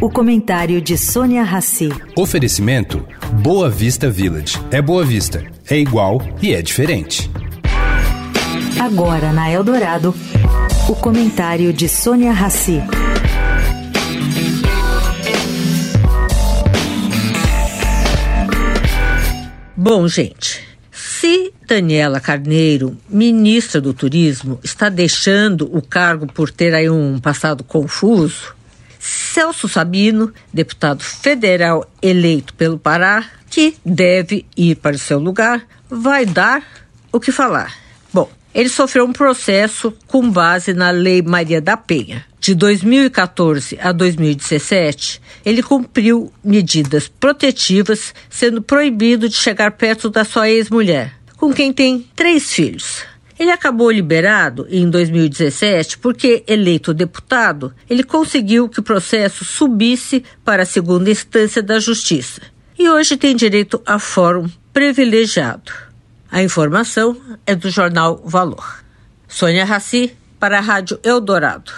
O comentário de Sônia Rassi. Oferecimento Boa Vista Village. É Boa Vista, é igual e é diferente. Agora na Eldorado, o comentário de Sônia Rassi. Bom, gente, se Daniela Carneiro, ministra do Turismo, está deixando o cargo por ter aí um passado confuso, Celso Sabino, deputado federal eleito pelo Pará, que deve ir para o seu lugar, vai dar o que falar. Bom, ele sofreu um processo com base na Lei Maria da Penha. De 2014 a 2017, ele cumpriu medidas protetivas, sendo proibido de chegar perto da sua ex-mulher, com quem tem três filhos. Ele acabou liberado em 2017 porque, eleito deputado, ele conseguiu que o processo subisse para a segunda instância da Justiça e hoje tem direito a fórum privilegiado. A informação é do jornal Valor. Sônia Raci, para a Rádio Eldorado.